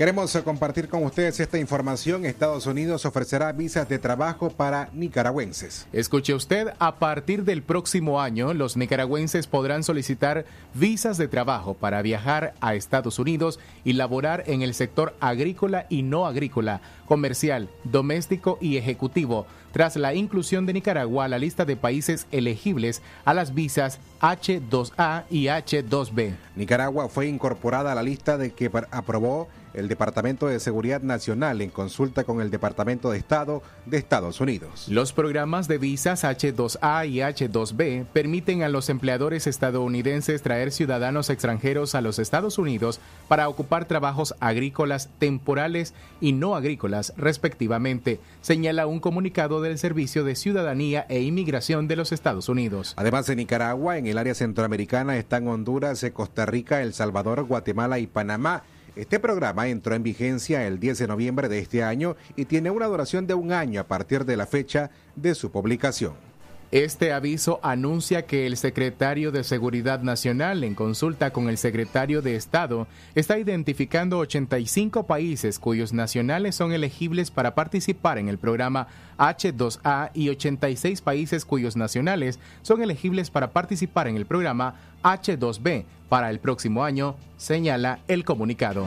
Queremos compartir con ustedes esta información. Estados Unidos ofrecerá visas de trabajo para nicaragüenses. Escuche usted, a partir del próximo año, los nicaragüenses podrán solicitar visas de trabajo para viajar a Estados Unidos y laborar en el sector agrícola y no agrícola, comercial, doméstico y ejecutivo, tras la inclusión de Nicaragua a la lista de países elegibles a las visas H2A y H2B. Nicaragua fue incorporada a la lista de que aprobó el Departamento de Seguridad Nacional en consulta con el Departamento de Estado de Estados Unidos. Los programas de visas H2A y H2B permiten a los empleadores estadounidenses traer ciudadanos extranjeros a los Estados Unidos para ocupar trabajos agrícolas temporales y no agrícolas, respectivamente, señala un comunicado del Servicio de Ciudadanía e Inmigración de los Estados Unidos. Además de Nicaragua, en el área centroamericana están Honduras, Costa Rica, El Salvador, Guatemala y Panamá este programa entró en vigencia el 10 de noviembre de este año y tiene una duración de un año a partir de la fecha de su publicación. Este aviso anuncia que el secretario de Seguridad Nacional, en consulta con el secretario de Estado, está identificando 85 países cuyos nacionales son elegibles para participar en el programa H2A y 86 países cuyos nacionales son elegibles para participar en el programa H2B para el próximo año, señala el comunicado.